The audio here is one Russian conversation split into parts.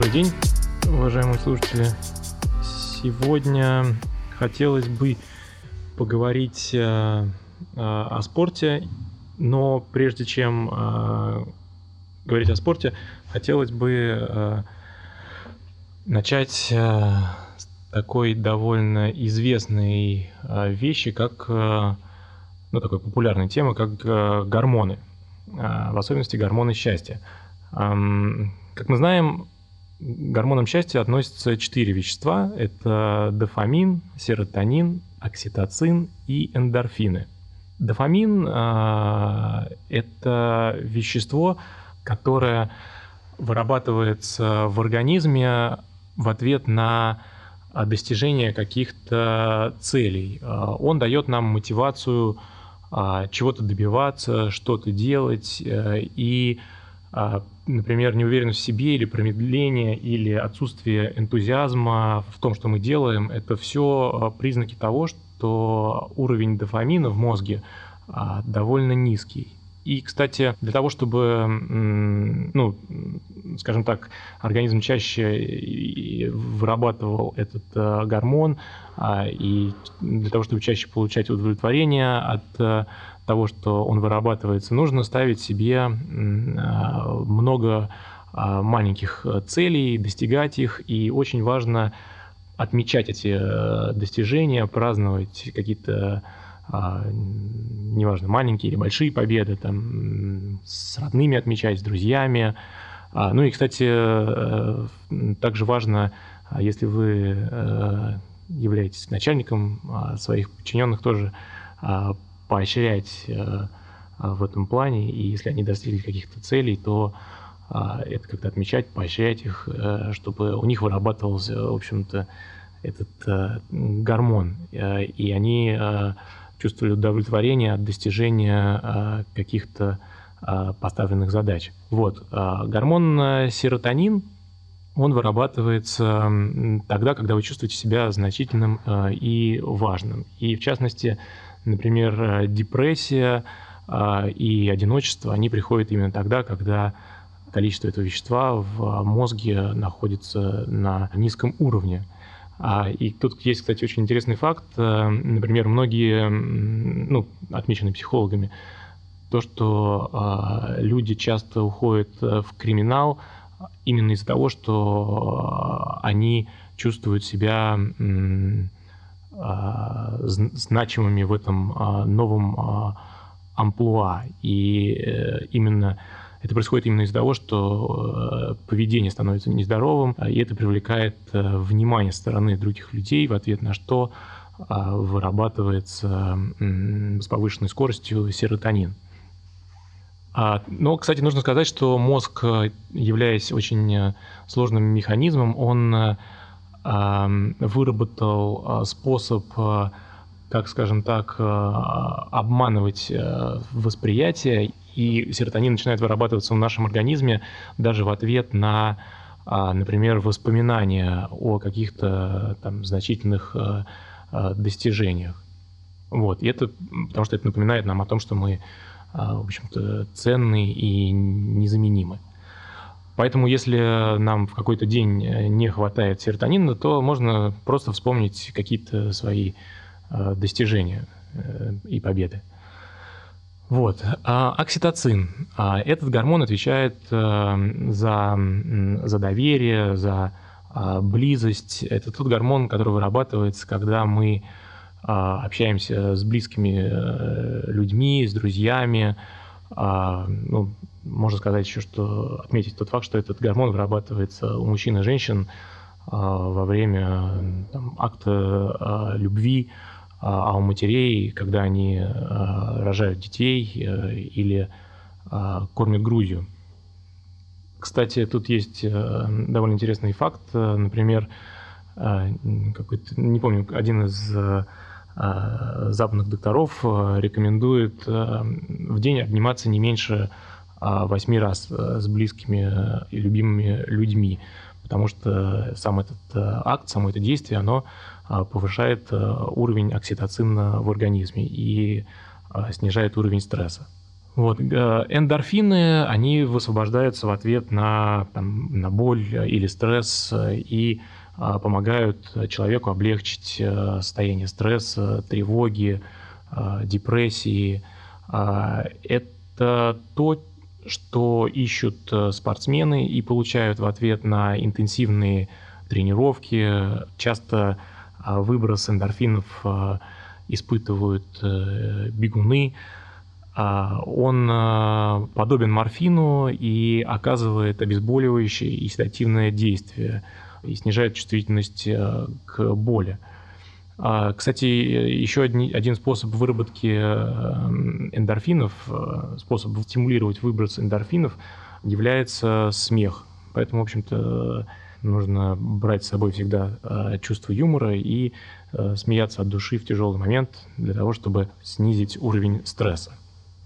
Добрый день, уважаемые слушатели. Сегодня хотелось бы поговорить э, о спорте, но прежде чем э, говорить о спорте, хотелось бы э, начать с такой довольно известной вещи, как ну, такой популярной темы, как гормоны, в особенности гормоны счастья. Как мы знаем, гормонам счастья относятся четыре вещества. Это дофамин, серотонин, окситоцин и эндорфины. Дофамин э, – это вещество, которое вырабатывается в организме в ответ на достижение каких-то целей. Он дает нам мотивацию чего-то добиваться, что-то делать э, и например, неуверенность в себе или промедление, или отсутствие энтузиазма в том, что мы делаем, это все а, признаки того, что уровень дофамина в мозге а, довольно низкий. И, кстати, для того, чтобы, ну, скажем так, организм чаще вырабатывал этот гормон, и для того, чтобы чаще получать удовлетворение от того, что он вырабатывается, нужно ставить себе а, много а, маленьких э, целей, достигать их, и очень важно отмечать эти э, достижения, праздновать какие-то а, неважно, маленькие или большие победы, там, с родными отмечать, с друзьями. Ну и, кстати, э, также важно, если вы являетесь начальником своих подчиненных, тоже поощрять э, в этом плане, и если они достигли каких-то целей, то а, это как-то отмечать, поощрять их, э, чтобы у них вырабатывался, в общем-то, этот э, гормон, и они чувствовали удовлетворение от достижения каких-то поставленных задач. Вот. Гормон серотонин, он вырабатывается тогда, когда вы чувствуете себя значительным и важным. И в частности, Например, э, депрессия а, и одиночество, они приходят именно тогда, когда количество этого вещества в мозге находится на низком уровне. А, и тут есть, кстати, очень интересный факт. Э, например, многие, ну, отмечены психологами, то, что люди часто уходят э, в криминал именно из-за того, что они чувствуют себя значимыми в этом а, новом а, амплуа. И э, именно это происходит именно из-за того, что э, поведение становится нездоровым, и это привлекает э, внимание стороны других людей, в ответ на что вырабатывается с повышенной скоростью серотонин. Но, кстати, нужно сказать, что мозг, являясь очень сложным механизмом, он выработал а, способ, а, как скажем так, а, обманывать восприятие, и серотонин начинает вырабатываться в нашем организме даже в ответ на, например, воспоминания о каких-то там значительных достижениях. Вот. И это потому что это напоминает нам о том, что мы, в общем-то, ценны и незаменимы. Поэтому, если нам в какой-то день э, не хватает серотонина, то можно просто вспомнить какие-то свои э, достижения э, и победы. Вот. А окситоцин. А этот гормон отвечает за, за доверие, за близость. Это тот гормон, который вырабатывается, когда мы общаемся с близкими людьми, с друзьями, а, ну, можно сказать еще, что отметить тот факт, что этот гормон вырабатывается у мужчин и женщин а, во время там, акта а, любви, а, а у матерей, когда они рожают детей а, или кормят грудью. Кстати, тут есть а, довольно интересный факт. Например, а, какой-то, не помню, один из Э, западных докторов э, рекомендует э, в день обниматься не меньше восьми раз с близкими и любимыми людьми, потому что сам этот акт, само это действие, оно повышает уровень окситоцина в организме и снижает уровень стресса. Вот. Э, эндорфины, они высвобождаются в ответ на, там, на боль или стресс и а, помогают человеку облегчить э, состояние стресса, тревоги, а, депрессии. А, это то, что ищут э, спортсмены и получают в ответ на интенсивные тренировки. Часто выброс эндорфинов испытывают бегуны, а, он а, подобен морфину и оказывает обезболивающее и седативное действие и снижает чувствительность а, к боли. Кстати, еще один способ выработки эндорфинов, способ стимулировать выброс эндорфинов является смех. Поэтому, в общем-то, нужно брать с собой всегда чувство юмора и смеяться от души в тяжелый момент для того, чтобы снизить уровень стресса.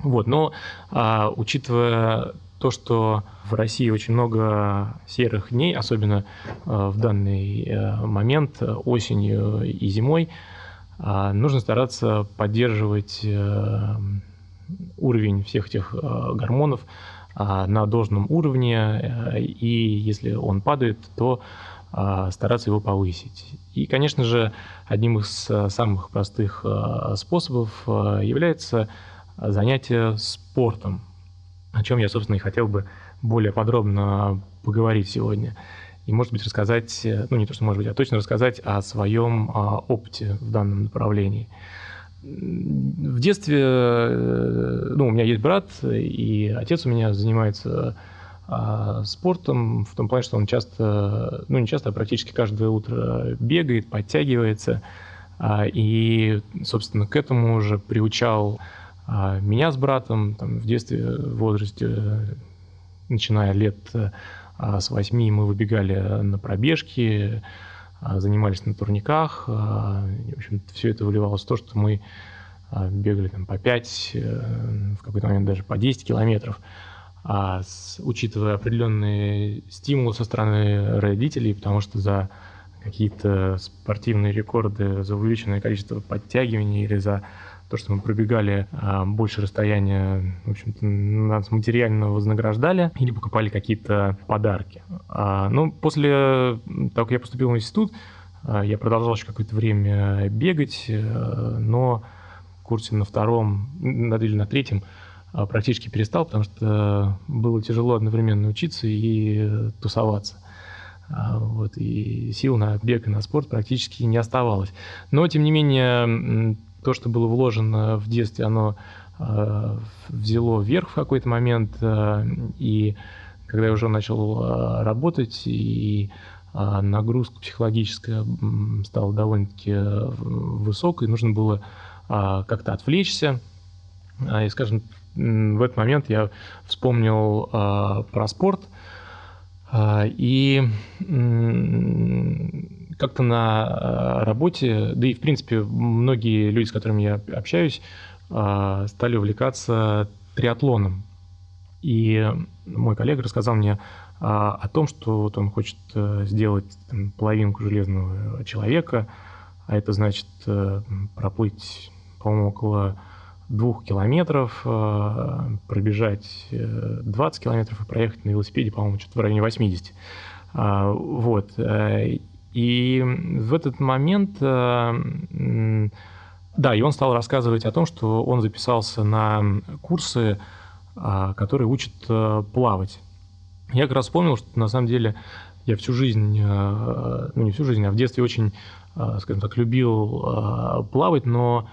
Вот, но а, учитывая то, что в России очень много серых дней, особенно а, в данный а, момент осенью и зимой, нужно стараться поддерживать уровень всех этих гормонов на должном уровне, и если он падает, то стараться его повысить. И, конечно же, одним из самых простых способов является занятия спортом, о чем я, собственно, и хотел бы более подробно поговорить сегодня. И, может быть, рассказать, ну, не то, что может быть, а точно рассказать о своем а, опыте в данном направлении. В детстве, э, ну, у меня есть брат, и отец у меня занимается а, спортом, в том плане, что он часто, ну, не часто, а практически каждое утро бегает, подтягивается, а, и, собственно, к этому уже приучал а меня с братом там, в детстве, в возрасте, начиная лет а, с восьми, мы выбегали на пробежки, а, занимались на турниках. А, в общем, все это выливалось в то, что мы а, бегали там, по 5, э, в какой-то момент даже по 10 километров. А с, учитывая определенные стимулы со стороны родителей, потому что за какие-то спортивные рекорды, за увеличенное количество подтягиваний или за то, что мы пробегали а, больше расстояния, в общем-то, нас материально вознаграждали или покупали какие-то подарки. А, ну, после того, как я поступил в институт, а, я продолжал еще какое-то время бегать, а, но в курсе на втором или на третьем а, практически перестал, потому что было тяжело одновременно учиться и тусоваться. Вот, и сил на бег и на спорт практически не оставалось. Но, тем не менее, то, что было вложено в детстве, оно э, взяло вверх в какой-то момент, э, и когда я уже начал э, работать, и нагрузка психологическая стала довольно-таки высокой, нужно было как-то отвлечься, и, скажем, в этот момент я вспомнил про спорт, и как-то на э, работе, да и в принципе многие люди, с которыми я общаюсь, э, стали увлекаться триатлоном. И мой коллега рассказал мне э, о том, что вот он хочет сделать там, половинку железного человека, а это значит проплыть, по-моему, около двух километров, пробежать 20 километров и проехать на велосипеде, по-моему, что-то в районе 80. Вот. И в этот момент, э, да, и он стал рассказывать о том, что он записался на курсы, а, которые учат э, плавать. Я как раз вспомнил, что на самом деле я всю жизнь, э, ну не всю жизнь, а в детстве очень, скажем так, любил плавать, но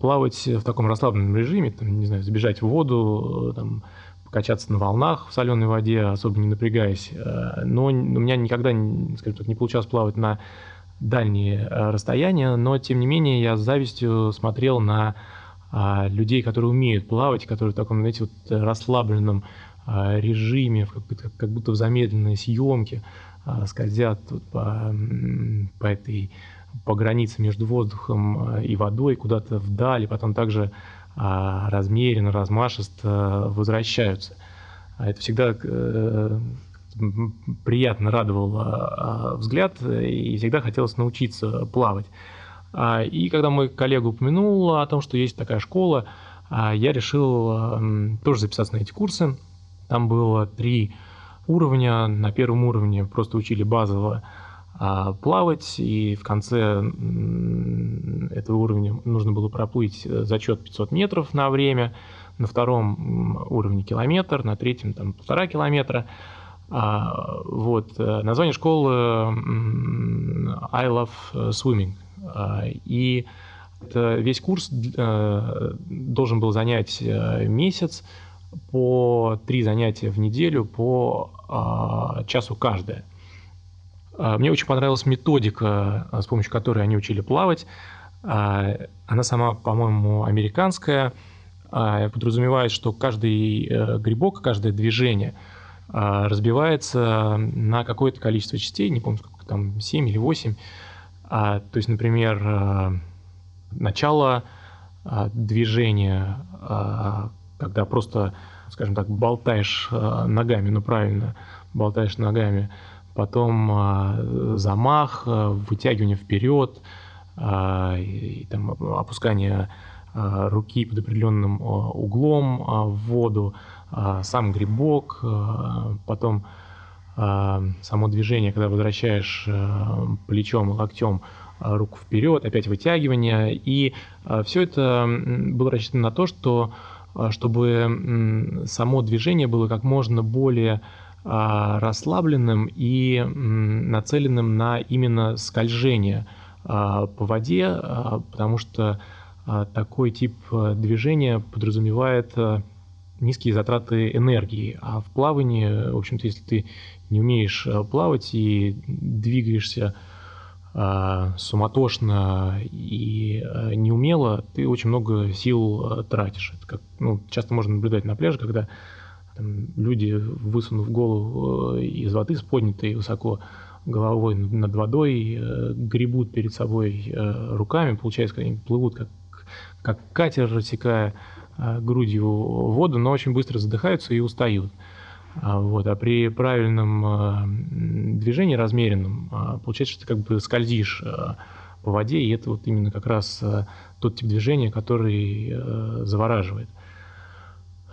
плавать в таком расслабленном режиме, там, не знаю, забежать в воду, там, качаться на волнах в соленой воде, особо не напрягаясь. Э, но у меня никогда, скажем так, не получалось плавать на дальние э, расстояния, но тем не менее я с завистью смотрел на а, людей, которые умеют плавать, которые в таком, знаете, вот расслабленном а, режиме, как будто в замедленной съемке а, скользят по, по этой по границе между воздухом и водой куда-то вдали, потом также а размеренно, размашисто возвращаются. А это всегда э, приятно радовал а, взгляд, и всегда хотелось научиться плавать. И когда мой коллега упомянул о том, что есть такая школа, я решил тоже записаться на эти курсы. Там было три уровня. На первом уровне просто учили базово а, плавать, и в конце этого уровня нужно было проплыть э, зачет 500 метров на время, на втором уровне километр, на третьем там полтора километра. А, вот. Э, название школы I Love Swimming. А, и весь курс э, должен был занять месяц по три занятия в неделю по часу каждое. А, мне очень понравилась методика, а, с помощью которой они учили плавать. А, она сама, по-моему, американская. Подразумевает, что каждый э, грибок, каждое движение разбивается на какое-то количество частей, не помню, сколько там, 7 или 8. То есть, например, начало движения, когда просто, скажем так, болтаешь ногами, ну правильно, болтаешь ногами – потом а, замах, а, вытягивание вперед, а, и, там, опускание руки под определенным углом в воду, сам грибок, потом само движение, когда возвращаешь плечом и локтем руку вперед, опять вытягивание. И все это было рассчитано на то, что чтобы само движение было как можно более а, расслабленным и нацеленным на именно скольжение а, по воде, а, потому что такой тип движения подразумевает низкие затраты энергии. А в плавании, в общем-то, если ты не умеешь плавать и двигаешься суматошно и неумело, ты очень много сил тратишь. Это как, ну, часто можно наблюдать на пляже, когда там, люди, высунув голову э, из воды с поднятой высоко головой над водой, э, гребут перед собой э, руками, получается, они плывут как, как катер, рассекая грудью воду, но очень быстро задыхаются и устают. А, вот. А при правильном движении, размеренном, получается, что ты как бы скользишь по воде, и это вот именно как раз тот тип движения, который завораживает.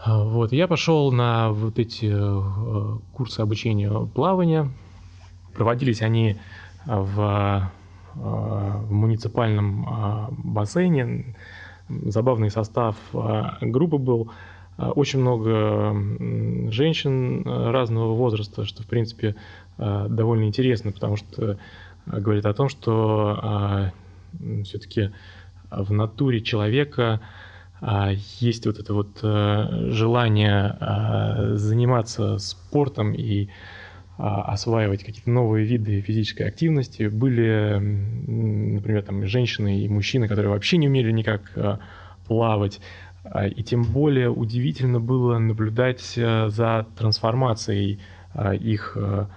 Вот, я пошел на вот эти э, курсы обучения плавания. Проводились они в, э, в муниципальном э, бассейне. Забавный состав группы был. Очень много женщин разного возраста, что, в принципе, довольно интересно, потому что говорит о том, что все-таки в натуре человека а, есть вот это вот э, желание а, заниматься спортом и а, осваивать какие-то новые виды физической активности. Были, например, там женщины и мужчины, которые вообще не умели никак плавать. И тем более удивительно было наблюдать э, за трансформацией их э,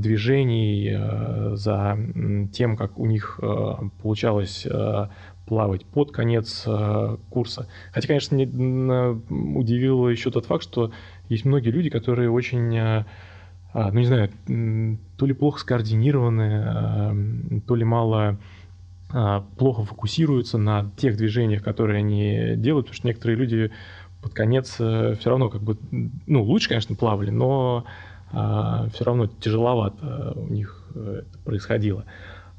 движений, за тем, как у них получалось плавать под конец э, курса. Хотя, конечно, не, удивило еще тот факт, что есть многие люди, которые очень, э, э, ну не знаю, то ли плохо скоординированы, э, то ли мало э, плохо фокусируются на тех движениях, которые они делают, потому что некоторые люди под конец э, все равно как бы, ну лучше, конечно, плавали, но э, все равно тяжеловато у них э, это происходило.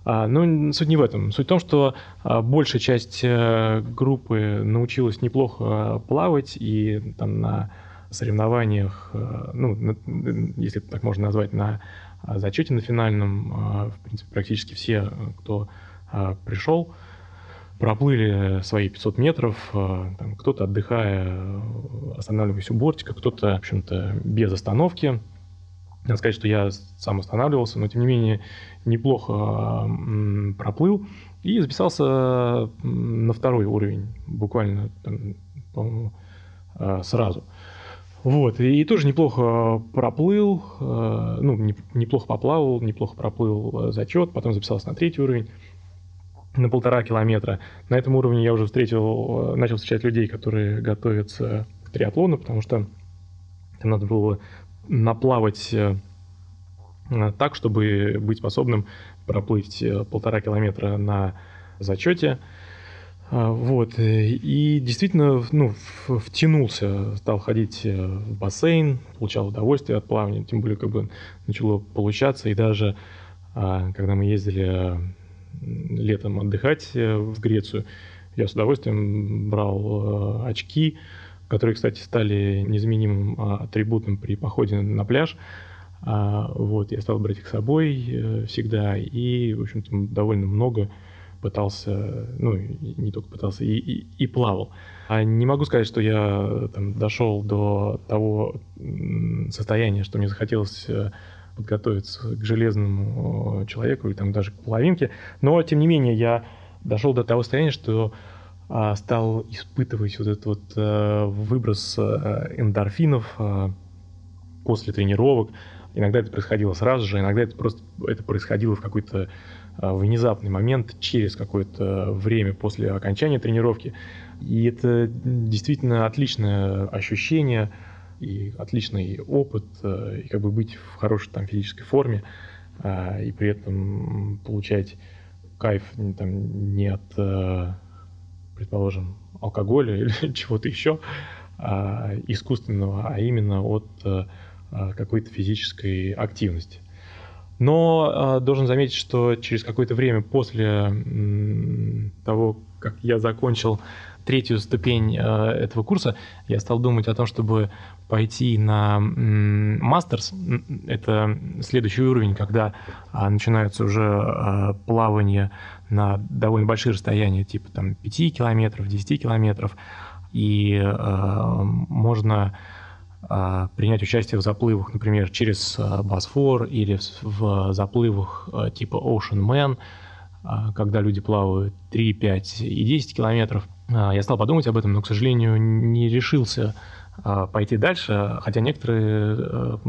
А, но суть не в этом. Суть в том, что а, большая часть э, группы научилась неплохо плавать и там на соревнованиях, э, ну, если так можно назвать, на а, зачете на финальном, в принципе, практически все, кто пришел, проплыли свои 500 метров, кто-то отдыхая, останавливаясь у бортика, кто-то, в общем-то, без остановки. Надо сказать, что я сам останавливался, но тем не менее неплохо проплыл и записался на второй уровень, буквально, по-моему, а, сразу. Вот, и тоже неплохо проплыл, а, ну, неплохо поплавал, неплохо проплыл зачет, потом записался на третий уровень, на полтора километра. На этом уровне я уже встретил, начал встречать людей, которые готовятся к триатлону, потому что там надо было наплавать э, так, чтобы быть способным проплыть э, полтора километра на зачете. Вот, и действительно, ну, втянулся, стал ходить в бассейн, получал удовольствие от плавания, тем более, как бы начало получаться, и даже а, когда мы ездили летом отдыхать в Грецию, я с удовольствием брал очки, которые, кстати, стали незаменимым атрибутом при походе на пляж, а, вот, я стал брать их с собой э, всегда, и, в общем-то, довольно много пытался, ну, не только пытался, и, и, и плавал. А не могу сказать, что я там, дошел до того состояния, что мне захотелось э, подготовиться к железному человеку или там даже к половинке, но, тем не менее, я дошел до того состояния, что а, стал испытывать вот этот вот а, выброс а, эндорфинов а, после тренировок, Иногда это происходило сразу же, иногда это просто это происходило в какой-то а, внезапный момент, через какое-то время после окончания тренировки. И это действительно отличное ощущение и отличный опыт, а, и как бы быть в хорошей там физической форме, а, и при этом получать кайф там, не от, предположим, алкоголя или чего-то еще искусственного, а именно от а, какой-то физической активности. Но э, должен заметить, что через какое-то время после того, как я закончил третью ступень э, этого курса, я стал думать о том, чтобы пойти на мастерс. Это следующий уровень, когда э, начинаются уже э, плавания на довольно большие расстояния, типа там 5 километров, 10 километров. И э, можно а, принять участие в заплывах, например, через а, Босфор или в заплывах а, типа Ocean Man, когда люди плавают 3, 5 и 10 километров. Я стал подумать об этом, но, к сожалению, не решился пойти дальше, хотя некоторые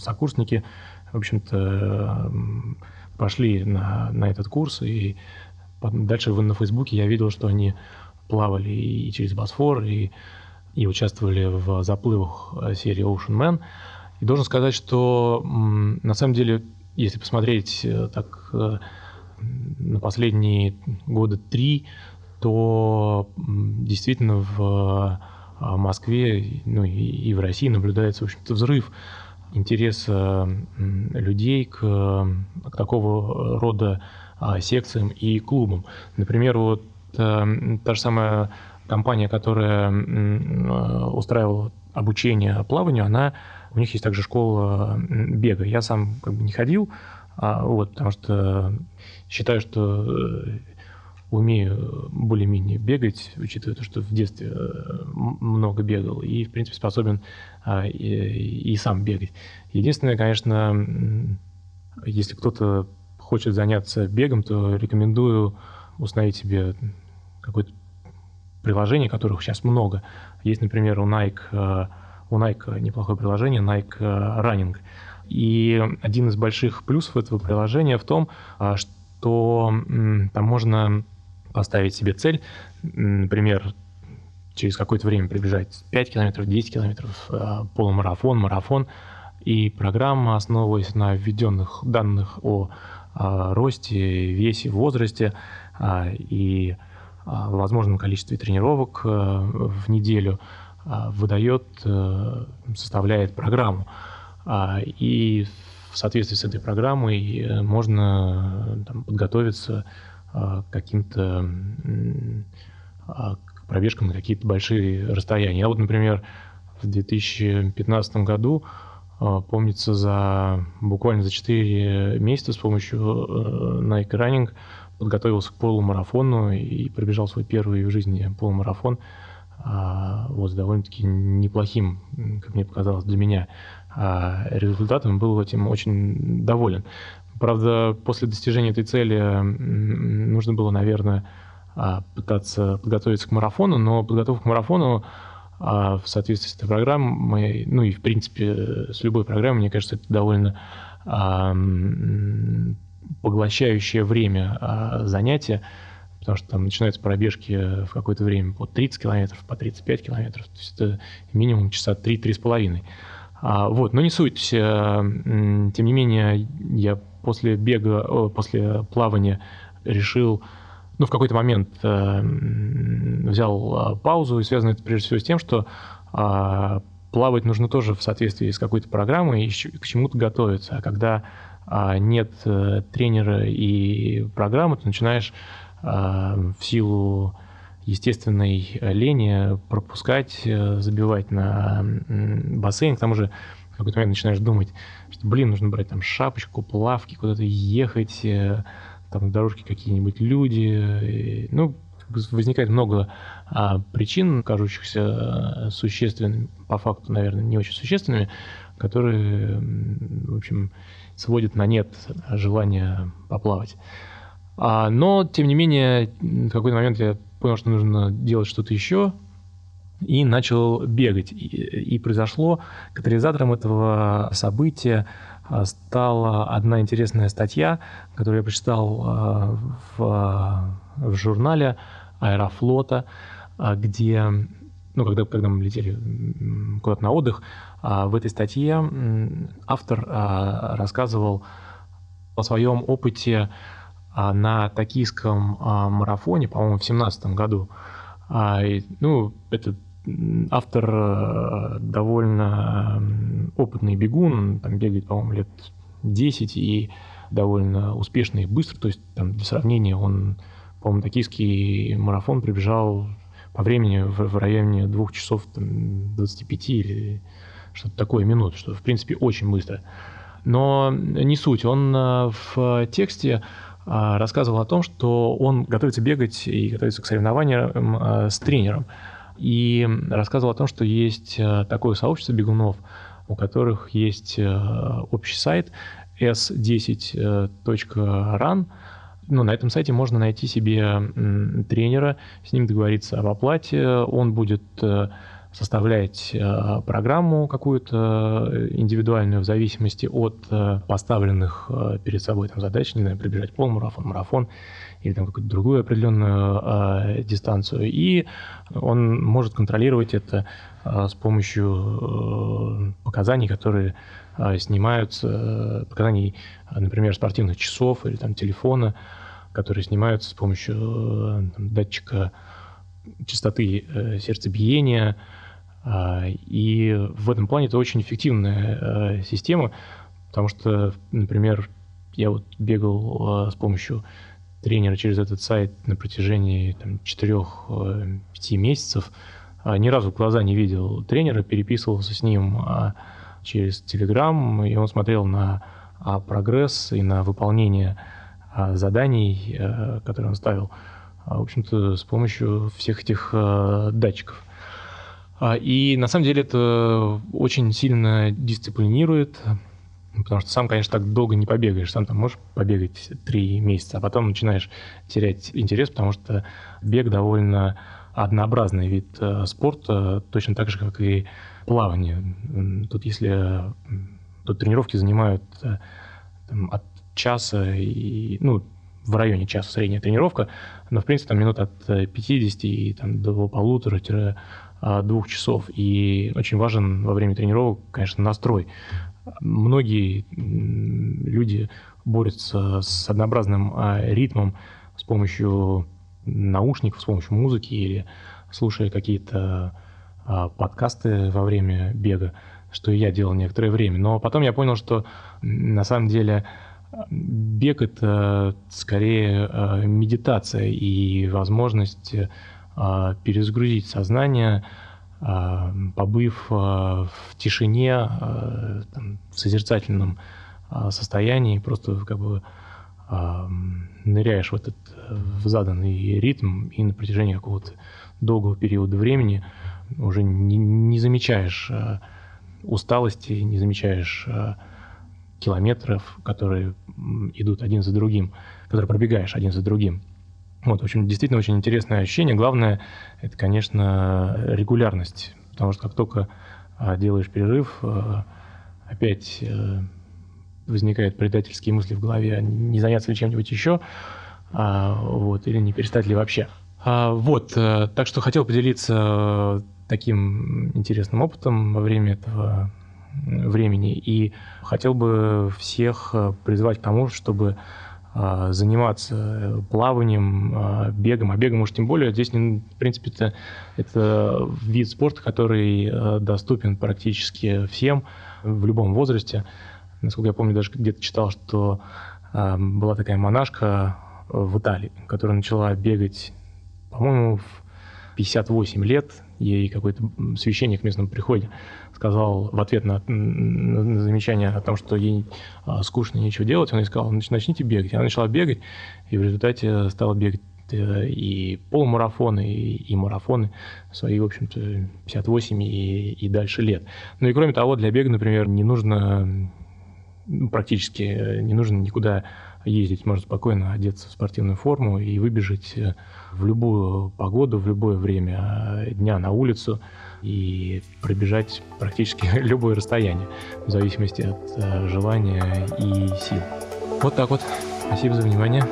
сокурсники, в общем-то, пошли на, на этот курс, и дальше на Фейсбуке я видел, что они плавали и через Босфор, и и участвовали в заплывах э, серии Ocean Man. И должен сказать, что на самом деле, если посмотреть э, так э, на последние года три, то действительно в Москве, ну и в России наблюдается, в общем-то, взрыв интереса людей к, к такого рода секциям и клубам. Например, вот та же самая компания, которая э, устраивала обучение плаванию, она, у них есть также школа бега. Я сам как бы не ходил, а, вот, потому что считаю, что э, умею более-менее бегать, учитывая то, что в детстве э, много бегал и, в принципе, способен а, и, и сам бегать. Единственное, конечно, если кто-то хочет заняться бегом, то рекомендую установить себе какой-то приложений, которых сейчас много. Есть, например, у Nike, э, у Nike неплохое приложение Nike э, Running. И один из больших плюсов этого приложения в том, э, что там можно поставить себе цель, например, через какое-то время пробежать 5 километров, 10 километров, полумарафон, марафон, и программа, основываясь на введенных данных о росте, весе, возрасте и а, в возможном количестве тренировок э, в неделю выдает, э, составляет программу. И в соответствии с этой программой э, можно там, подготовиться каким-то к пробежкам на какие-то большие расстояния. Я вот, например, в 2015 году, помнится, за буквально за 4 месяца с помощью Nike Running подготовился к полумарафону и пробежал свой первый в жизни полумарафон а, вот с довольно-таки неплохим, как мне показалось, для меня а, результатом. Был этим очень доволен. Правда, после достижения этой цели нужно было, наверное, а, пытаться подготовиться к марафону, но подготовка к марафону в соответствии с этой программой, ну и в принципе с любой программой, мне кажется, это довольно поглощающее время а, занятия, потому что там начинаются пробежки в какое-то время по 30 километров, по 35 километров, то есть это минимум часа 3-3,5. А, вот, но не суть. А, тем не менее, я после бега, после плавания решил ну, в какой-то момент э, взял э, паузу, и связано это прежде всего с тем, что э, плавать нужно тоже в соответствии с какой-то программой и к чему-то готовиться. А когда э, нет э, тренера и программы, ты начинаешь э, в силу естественной лени пропускать, э, забивать на бассейн. К тому же в какой-то момент начинаешь думать, блин, нужно брать там шапочку, плавки, куда-то ехать, э, там на дорожке какие-нибудь люди. Ну, возникает много а, причин, кажущихся существенными, по факту, наверное, не очень существенными, которые, в общем, сводят на нет желание поплавать. А, но, тем не менее, в какой-то момент я понял, что нужно делать что-то еще, и начал бегать. И, и произошло катализатором этого события а, стала одна интересная статья, которую я прочитал а, в, в журнале Аэрофлота, а, где, ну, когда, когда мы летели куда-то на отдых, в этой статье автор рассказывал о своем опыте на токийском марафоне, по-моему, в семнадцатом году. Ну, это автор э, довольно опытный бегун, там бегает, по-моему, лет 10 и довольно успешно и быстро. То есть, там, для сравнения, он, по-моему, токийский марафон прибежал по времени в, в районе двух часов там, 25 или что-то такое минут, что, в принципе, очень быстро. Но не суть. Он э, в тексте э, рассказывал о том, что он готовится бегать и готовится к соревнованиям с тренером и рассказывал о том, что есть э, такое сообщество бегунов, у которых есть э, общий сайт s10.run. Ну, на этом сайте можно найти себе тренера, с ним договориться об оплате. Он будет э, составлять программу какую-то индивидуальную в зависимости от поставленных перед собой там, задач, не знаю, пробежать полмарафон, марафон или там какую-то другую определенную э, дистанцию, и он может контролировать это э, с помощью э, показаний, которые э, снимаются, показаний, например, спортивных часов или там телефона, которые снимаются с помощью э, там, датчика частоты э, сердцебиения, э, и в этом плане это очень эффективная э, система, потому что, например, я вот бегал э, с помощью тренера через этот сайт на протяжении там, 4-5 месяцев. А, ни разу глаза не видел тренера, переписывался с ним а, через Telegram, и он смотрел на а, прогресс и на выполнение заданий, которые он ставил, в общем-то, с помощью всех этих датчиков. И на самом деле это очень сильно дисциплинирует, Потому что сам, конечно, так долго не побегаешь. Сам там можешь побегать три месяца, а потом начинаешь терять интерес, потому что бег довольно однообразный вид э, спорта, точно так же, как и плавание. Тут если тут тренировки занимают э, там, от часа и, ну, в районе часа средняя тренировка, но, в принципе, там минут от 50 и там, до полутора двух часов. И очень важен во время тренировок, конечно, настрой многие люди борются с однообразным а, ритмом с помощью наушников, с помощью музыки или слушая какие-то а, подкасты во время бега, что и я делал некоторое время. Но потом я понял, что на самом деле бег это скорее а, медитация и возможность перезагрузить сознание, а, побыв а, в тишине, а, в созерцательном состоянии, просто как бы ныряешь в этот в заданный ритм и на протяжении какого-то долгого периода времени уже не, не замечаешь усталости, не замечаешь километров, которые идут один за другим, которые пробегаешь один за другим. Вот, в общем, действительно очень интересное ощущение. Главное, это, конечно, регулярность, потому что как только а, делаешь перерыв, а, опять э, возникают предательские мысли в голове, не заняться ли чем-нибудь еще, а, вот, или не перестать ли вообще. Вот, э, так что хотел поделиться таким интересным опытом во время этого времени и хотел бы всех э, призвать к тому, чтобы а, заниматься плаванием, а, бегом, а бегом уж тем более. Здесь, в принципе, это, это вид спорта, который а, доступен практически всем в любом возрасте. Насколько я помню, даже где-то читал, что была такая монашка в Италии, которая начала бегать, по-моему, в 58 лет, ей какой-то священник в местном приходе сказал в ответ на, на замечание о том, что ей а, скучно нечего делать, он ей сказал, начните бегать. Она начала бегать, и в результате стала бегать э, и полумарафоны, и, и марафоны свои, в общем-то, 58 и, и дальше лет. Ну и кроме того, для бега, например, не нужно практически э, не нужно никуда ездить, можно спокойно одеться в спортивную форму и выбежать э, в любую погоду, в любое время э, дня на улицу и пробежать практически любое расстояние, в зависимости от э, желания и сил. Вот так вот. Спасибо за внимание.